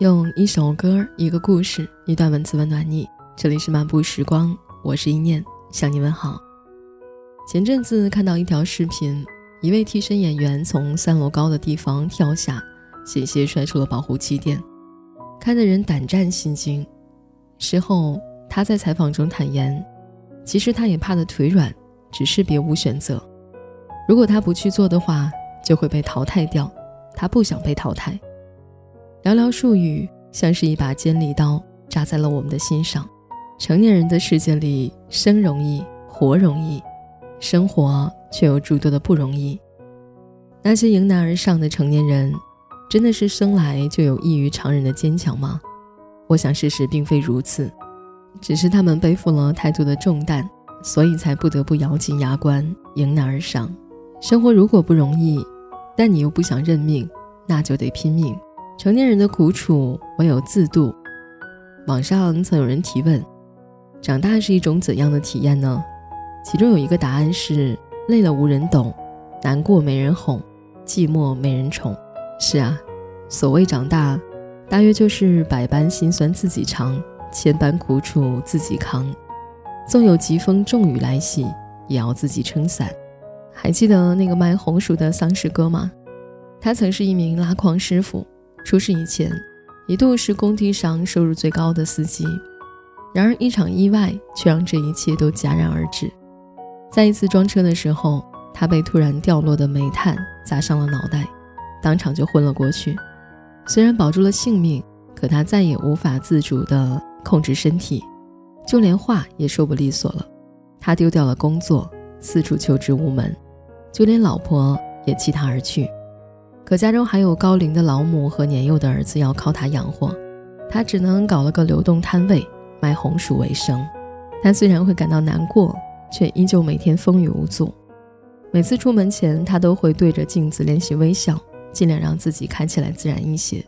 用一首歌、一个故事、一段文字温暖你。这里是漫步时光，我是一念，向你问好。前阵子看到一条视频，一位替身演员从三楼高的地方跳下，险些摔出了保护气垫，看得人胆战心惊。事后他在采访中坦言，其实他也怕得腿软，只是别无选择。如果他不去做的话，就会被淘汰掉。他不想被淘汰。寥寥数语，像是一把尖利刀扎在了我们的心上。成年人的世界里，生容易，活容易，生活却有诸多的不容易。那些迎难而上的成年人，真的是生来就有异于常人的坚强吗？我想事实并非如此，只是他们背负了太多的重担，所以才不得不咬紧牙关迎难而上。生活如果不容易，但你又不想认命，那就得拼命。成年人的苦楚，唯有自度。网上曾有人提问：长大是一种怎样的体验呢？其中有一个答案是：累了无人懂，难过没人哄，寂寞没人宠。是啊，所谓长大，大约就是百般辛酸自己尝，千般苦楚自己扛。纵有疾风骤雨来袭，也要自己撑伞。还记得那个卖红薯的丧尸哥吗？他曾是一名拉矿师傅。出事以前，一度是工地上收入最高的司机。然而，一场意外却让这一切都戛然而止。在一次装车的时候，他被突然掉落的煤炭砸伤了脑袋，当场就昏了过去。虽然保住了性命，可他再也无法自主地控制身体，就连话也说不利索了。他丢掉了工作，四处求职无门，就连老婆也弃他而去。可家中还有高龄的老母和年幼的儿子要靠他养活，他只能搞了个流动摊位卖红薯为生。他虽然会感到难过，却依旧每天风雨无阻。每次出门前，他都会对着镜子练习微笑，尽量让自己看起来自然一些。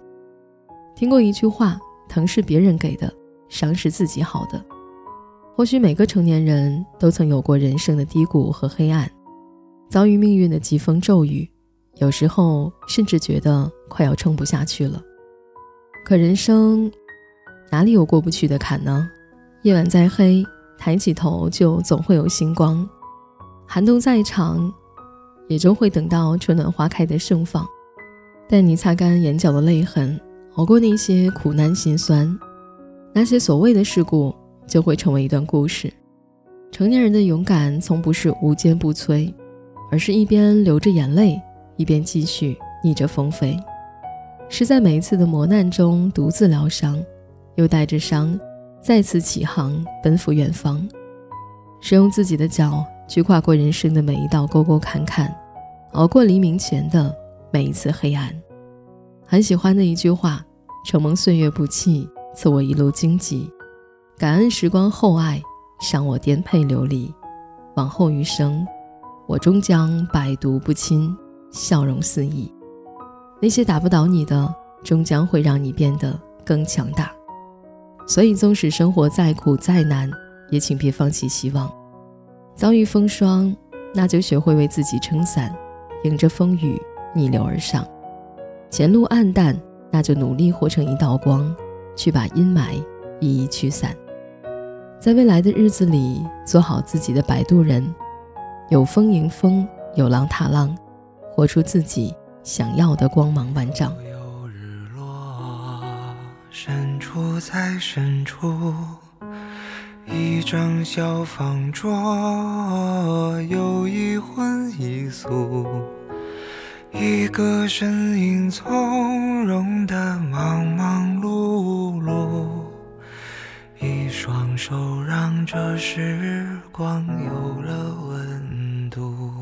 听过一句话：“疼是别人给的，伤是自己好的。”或许每个成年人都曾有过人生的低谷和黑暗，遭遇命运的疾风骤雨。有时候甚至觉得快要撑不下去了，可人生哪里有过不去的坎呢？夜晚再黑，抬起头就总会有星光；寒冬再长，也终会等到春暖花开的盛放。待你擦干眼角的泪痕，熬过那些苦难心酸，那些所谓的事故就会成为一段故事。成年人的勇敢，从不是无坚不摧，而是一边流着眼泪。一边继续逆着风飞，是在每一次的磨难中独自疗伤，又带着伤再次起航奔赴远方，是用自己的脚去跨过人生的每一道沟沟坎坎，熬过黎明前的每一次黑暗。很喜欢的一句话：“承蒙岁月不弃，赐我一路荆棘；感恩时光厚爱，赏我颠沛流离。往后余生，我终将百毒不侵。”笑容肆意，那些打不倒你的，终将会让你变得更强大。所以，纵使生活再苦再难，也请别放弃希望。遭遇风霜，那就学会为自己撑伞，迎着风雨逆流而上。前路暗淡，那就努力活成一道光，去把阴霾一一驱散。在未来的日子里，做好自己的摆渡人，有风迎风，有浪踏浪。活出自己想要的光芒万丈。有日落，深处在深处，一张小方桌，有一荤一素，一个身影从容的忙忙碌碌，一双手让这时光有了温度。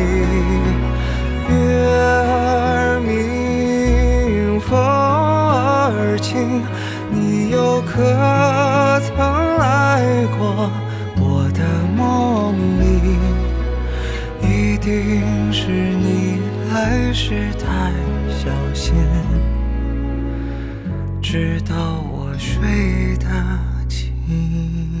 是你来时太小心，直到我睡得轻。